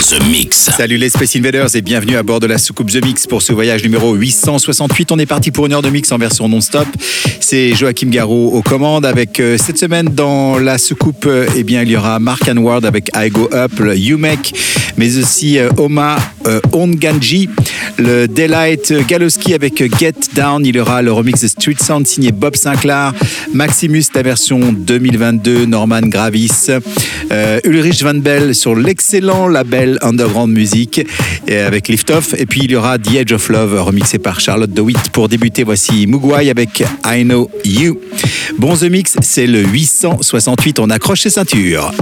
The Mix. Salut les Space Invaders et bienvenue à bord de la soucoupe The Mix pour ce voyage numéro 868. On est parti pour une heure de mix en version non-stop. C'est Joachim Garraud aux commandes avec euh, cette semaine dans la soucoupe, euh, eh bien, il y aura Mark Anward avec I Go Up, Umek, mais aussi euh, Oma Onganji, le Delight Galowski avec Get Down. Il y aura le remix de Street Sound signé Bob Sinclair, Maximus, la version 2022, Norman Gravis, Ulrich Van Bell sur l'excellent label Underground Music et avec Liftoff. Et puis il y aura The Edge of Love remixé par Charlotte DeWitt. Pour débuter, voici Mugwai avec I Know You. Bon The Mix, c'est le 868. On accroche ses ceintures.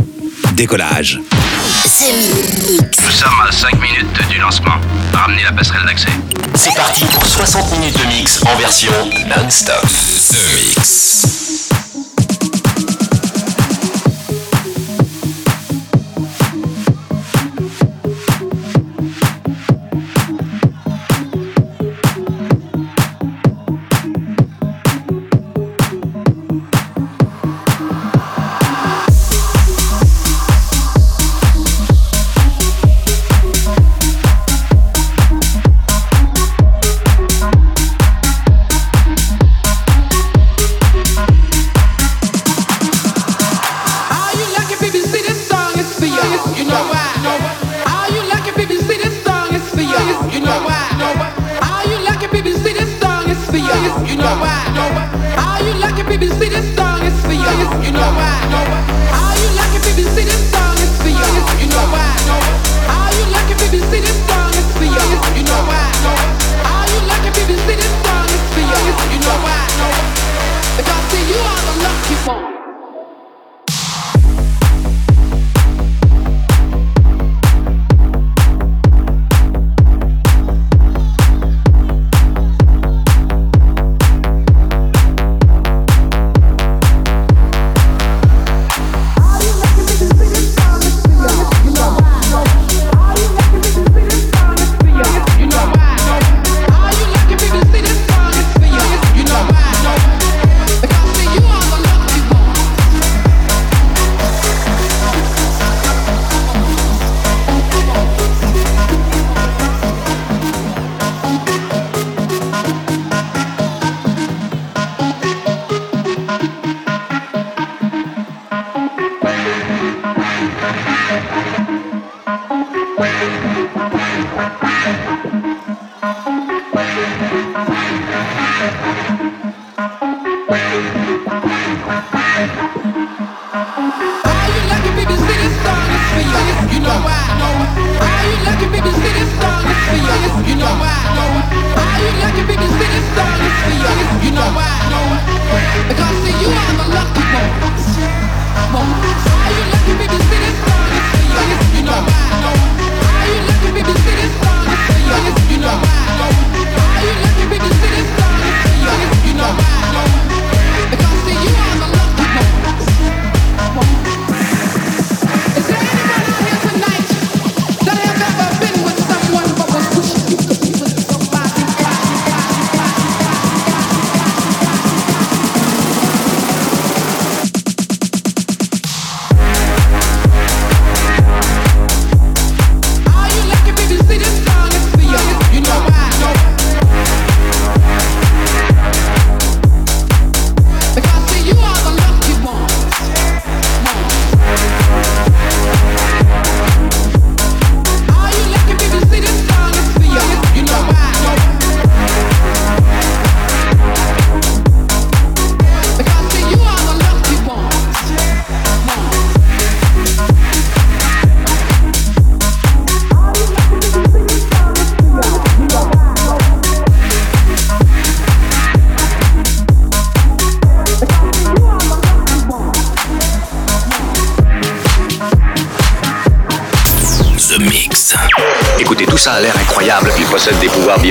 Décollage. Nous sommes à 5 minutes du lancement. Ramenez la passerelle d'accès. C'est parti pour 60 minutes de mix en version non-stop. The Mix.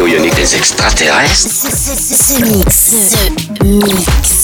Possède des extraterrestres Ce ce mix.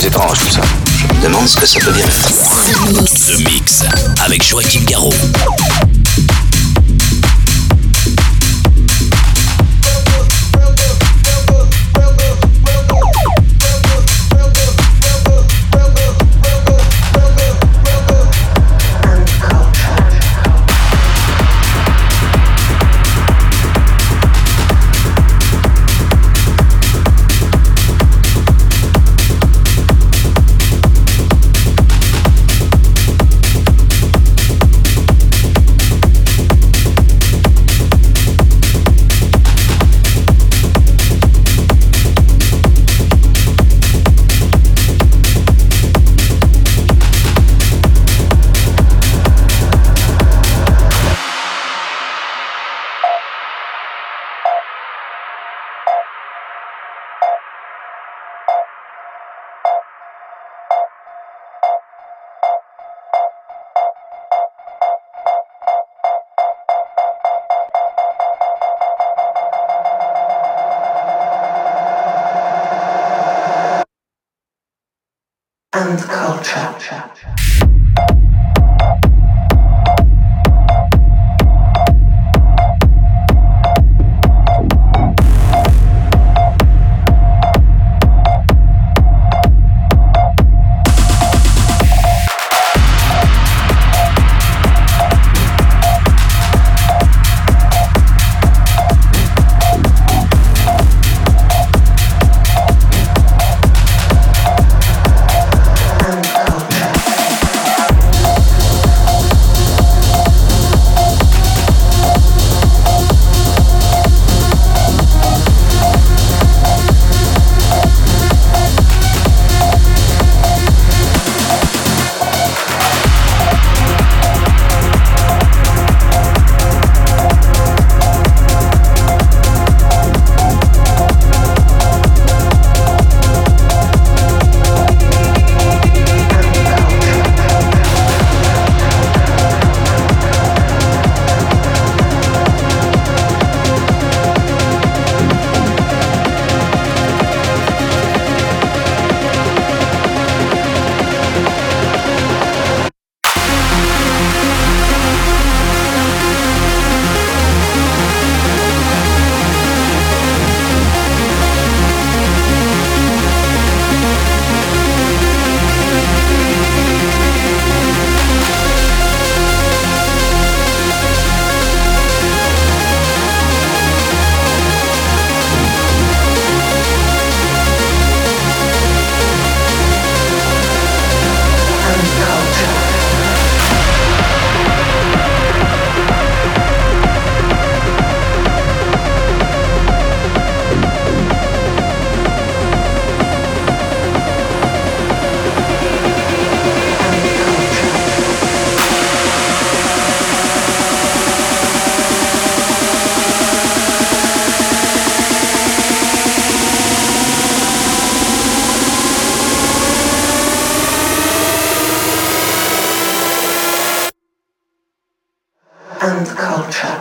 Très étrange tout ça. Je me demande ce que ça peut bien être. The Mix. The Mix avec Joachim Garraud. And culture.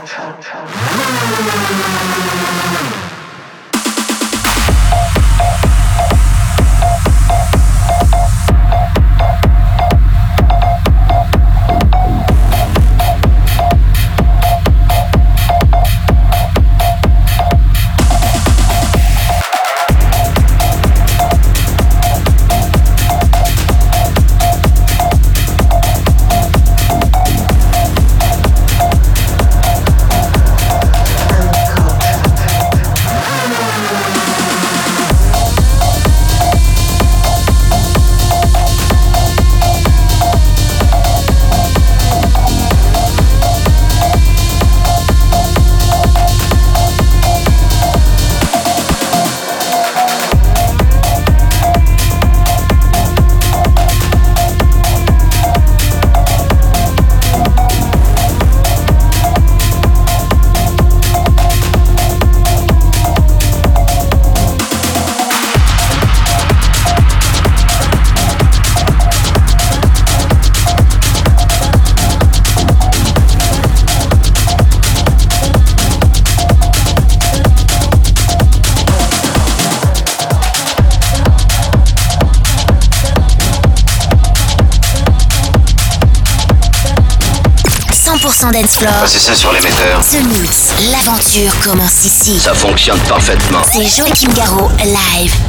100% dance floor. Passez ça sur l'émetteur. The Mix, l'aventure commence ici. Ça fonctionne parfaitement. C'est Joachim Garraud, live.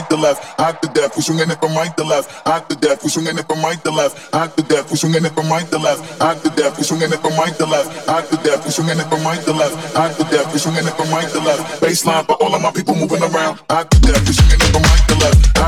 Right to left, hot to death. We swinging it from right to left, hot to death. We swinging it from right to left, hot to death. We swinging it from right to left, hot to death. We swinging it from right to left, hot to death. We swinging it from right to left, hot to death. We swinging it from right to left. Baseline for all of my people moving around, hot to death. We swinging it from right to left,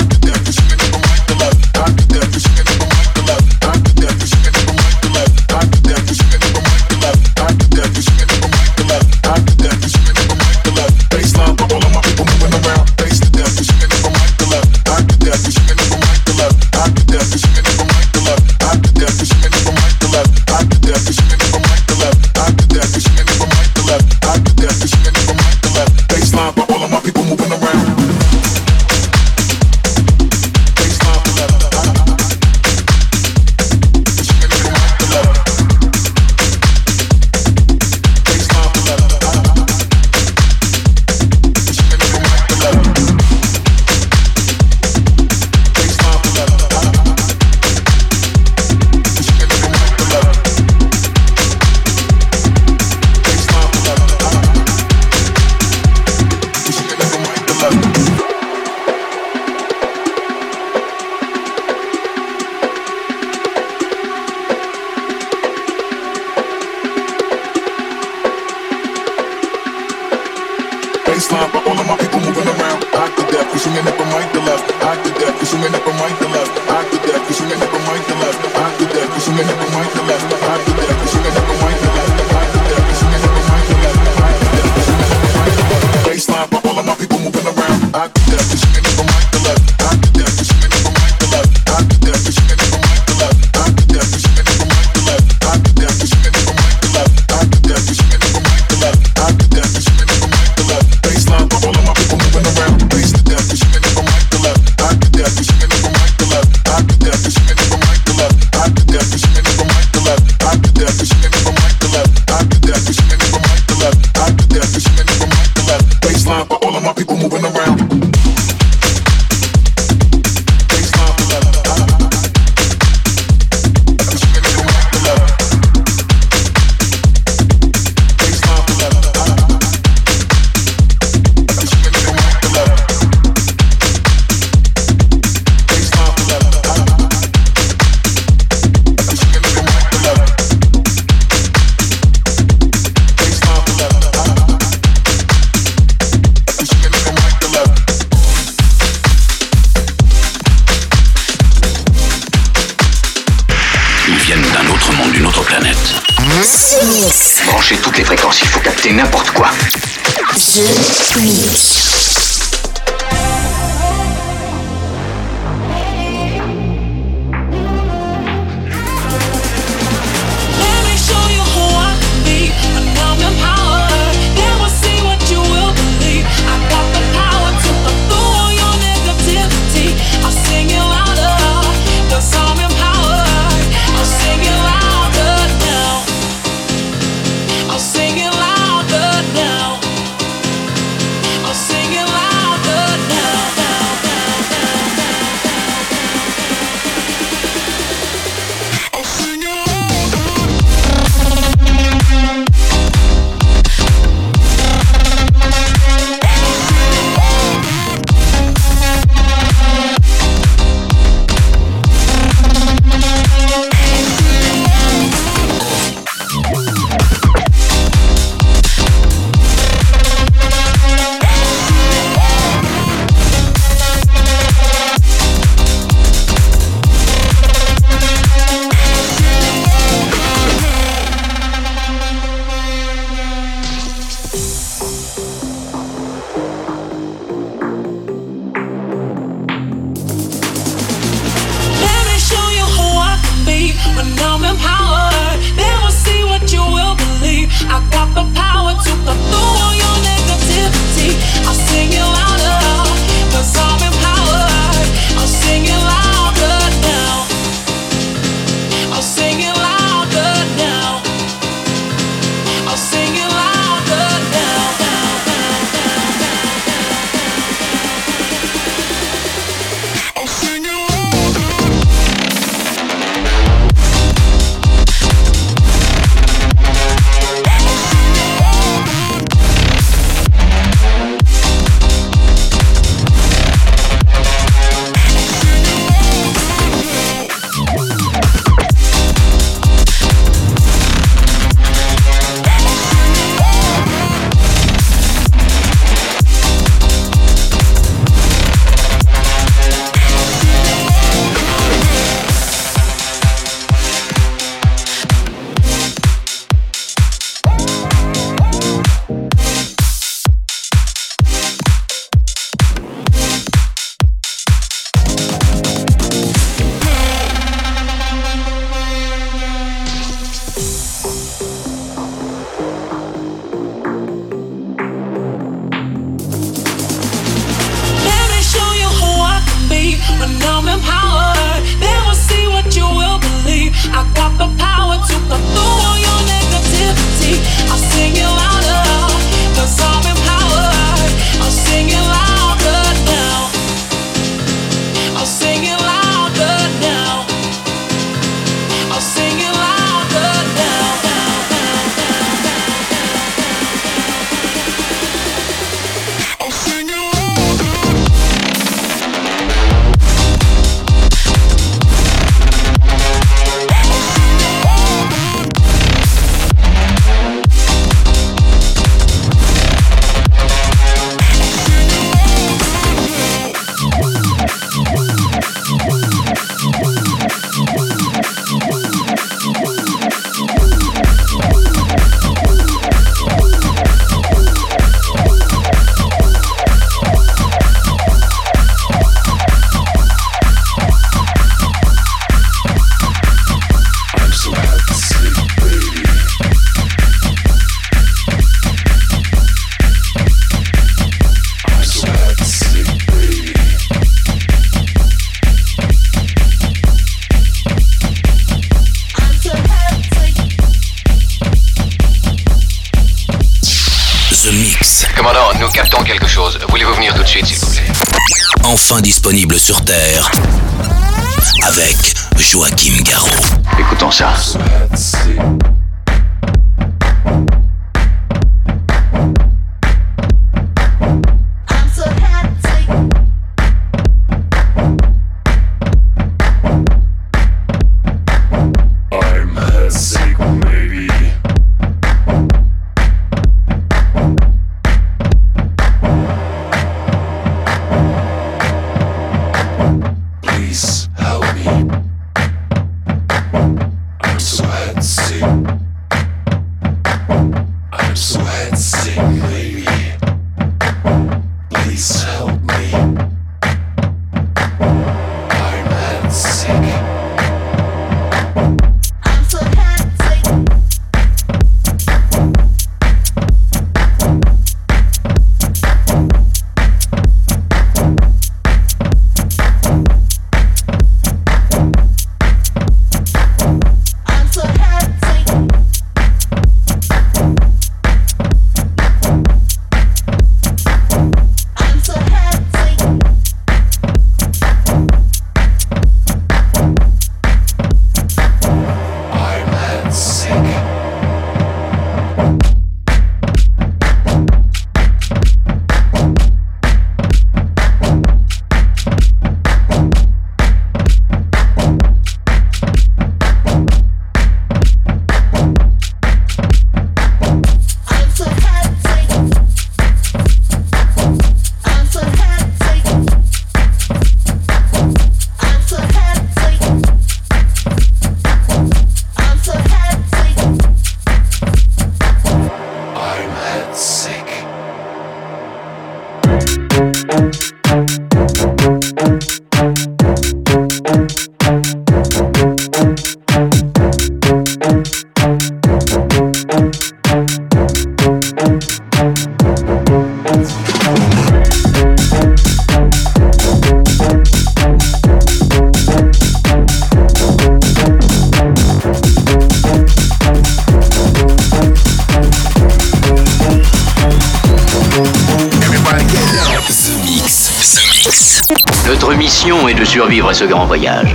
Mission est de survivre à ce grand voyage.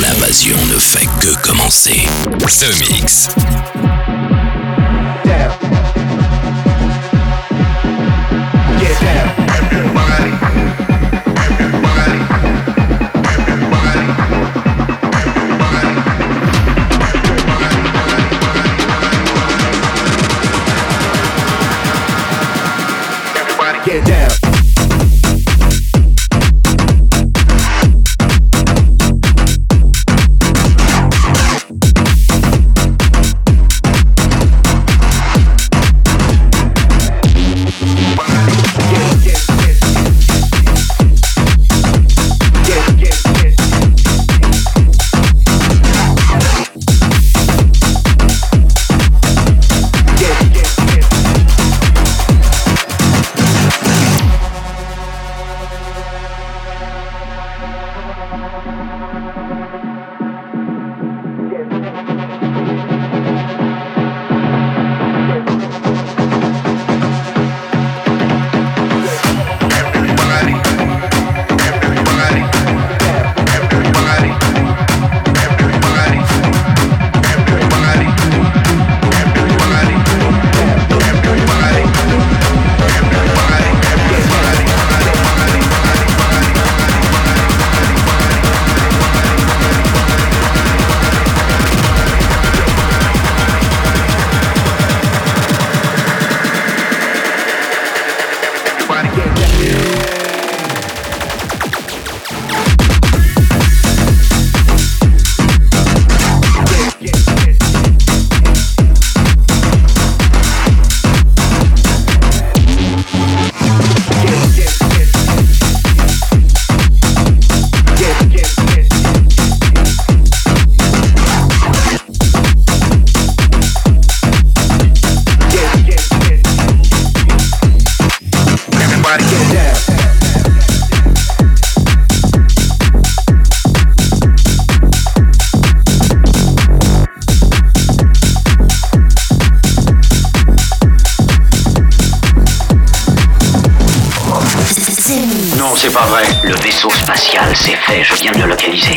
L'invasion ne fait que commencer. The Mix. C'est fait, je viens de le localiser.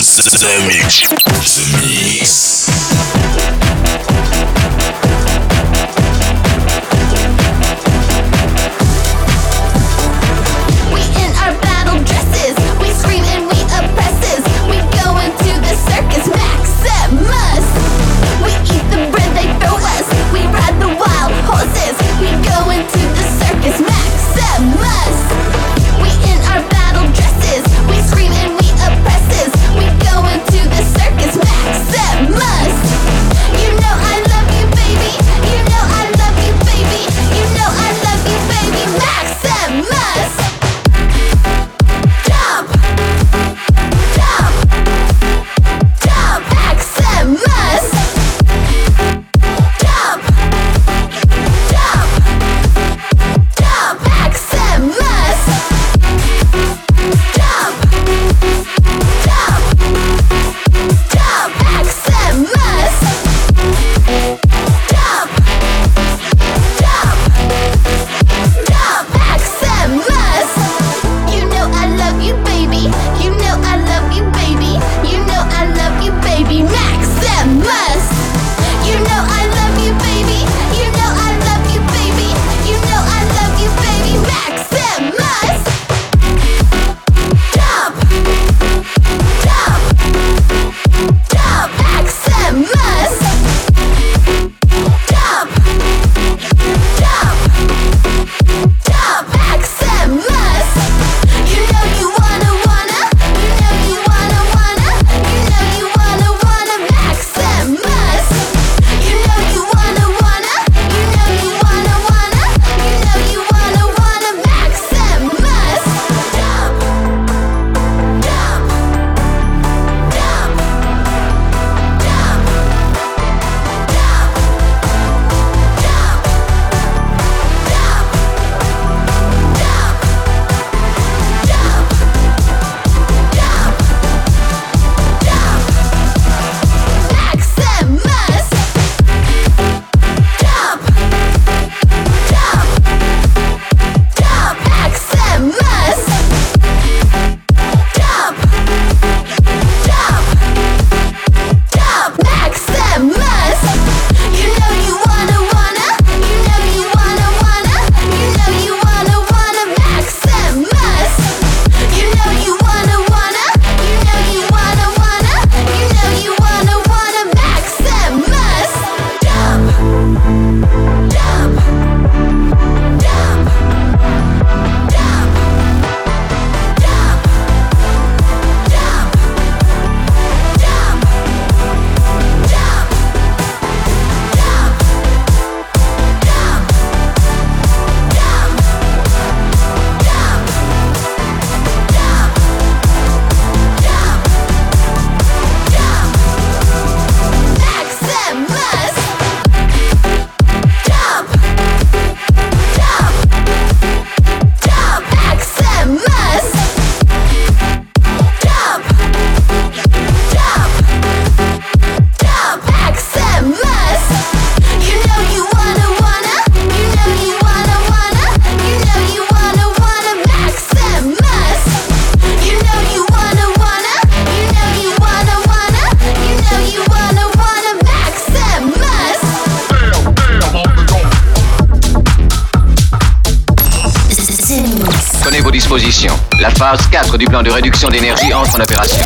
du plan de réduction d'énergie entre en opération.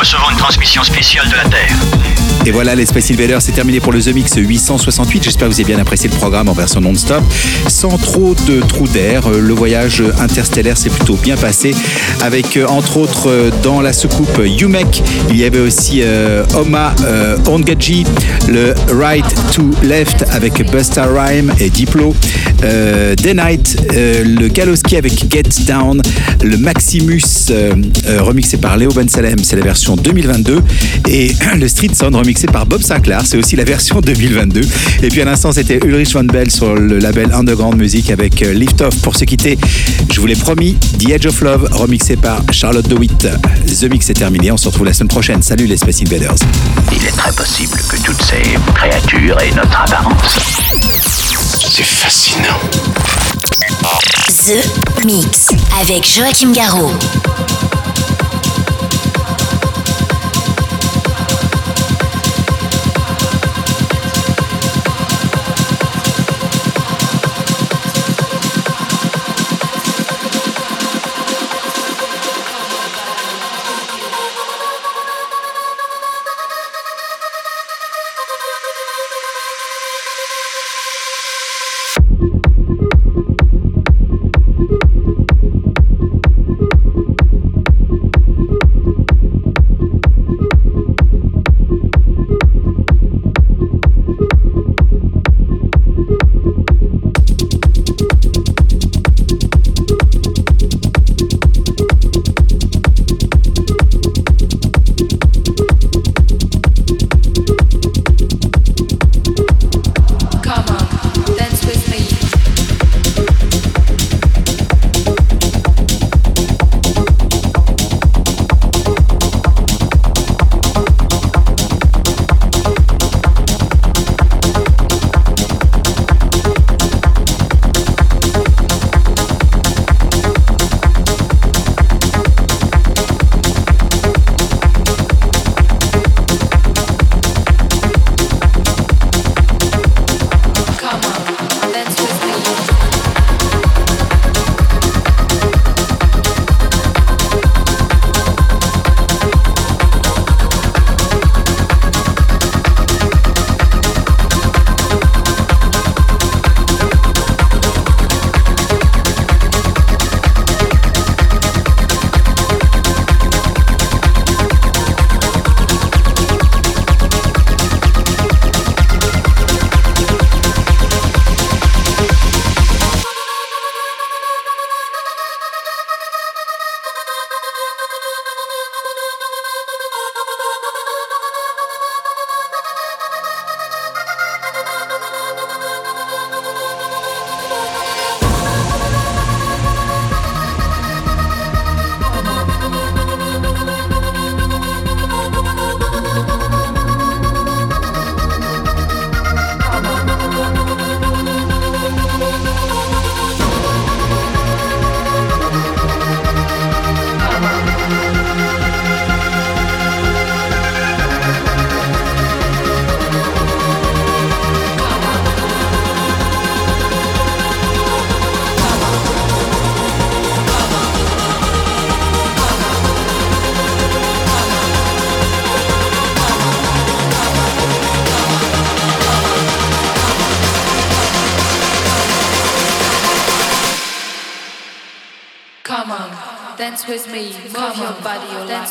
recevons une transmission spéciale de la Terre. Et voilà, les Space Invaders, c'est terminé pour le The Mix 868. J'espère que vous avez bien apprécié le programme en version non-stop, sans trop de trous d'air. Euh, Le voyage interstellaire s'est plutôt bien passé, avec euh, entre autres euh, dans la soucoupe Yumek, il y avait aussi Oma euh, le Right to Left avec Busta Rhyme et Diplo, Day Night, le Galoski avec Get Down, le Maximus remixé par Léo Ben Salem, c'est la version 2022, et le Street Sound remixé par Bob Sinclair, c'est aussi la version 2022. Et puis à l'instant, c'était Ulrich Van Bell sur le label Underground Music avec euh, Lift Off. Pour se quitter, je vous l'ai promis, The Edge of Love remixé par Charlotte DeWitt. The Mix est terminé, on se retrouve la semaine prochaine. Salut les Space Invaders. Il est très possible que toutes ces créatures aient notre apparence. C'est fascinant. The Mix avec Joachim Garraud.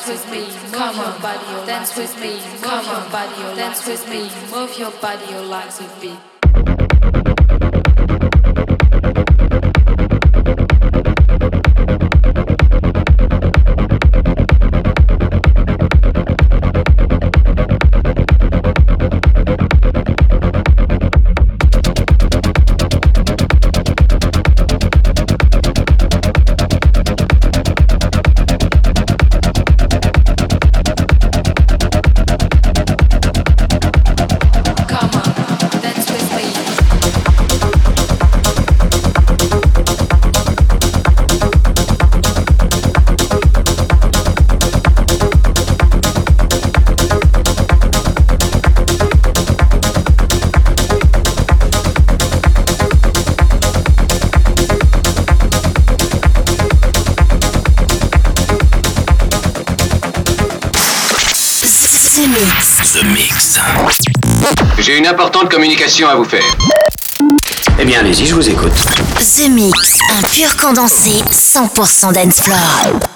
with me, come on, body, dance with me, come on, body, dance with me, move your body, your legs with me. J'ai une importante communication à vous faire. Eh bien, allez-y, je vous écoute. The Mix, un pur condensé 100% dance floor.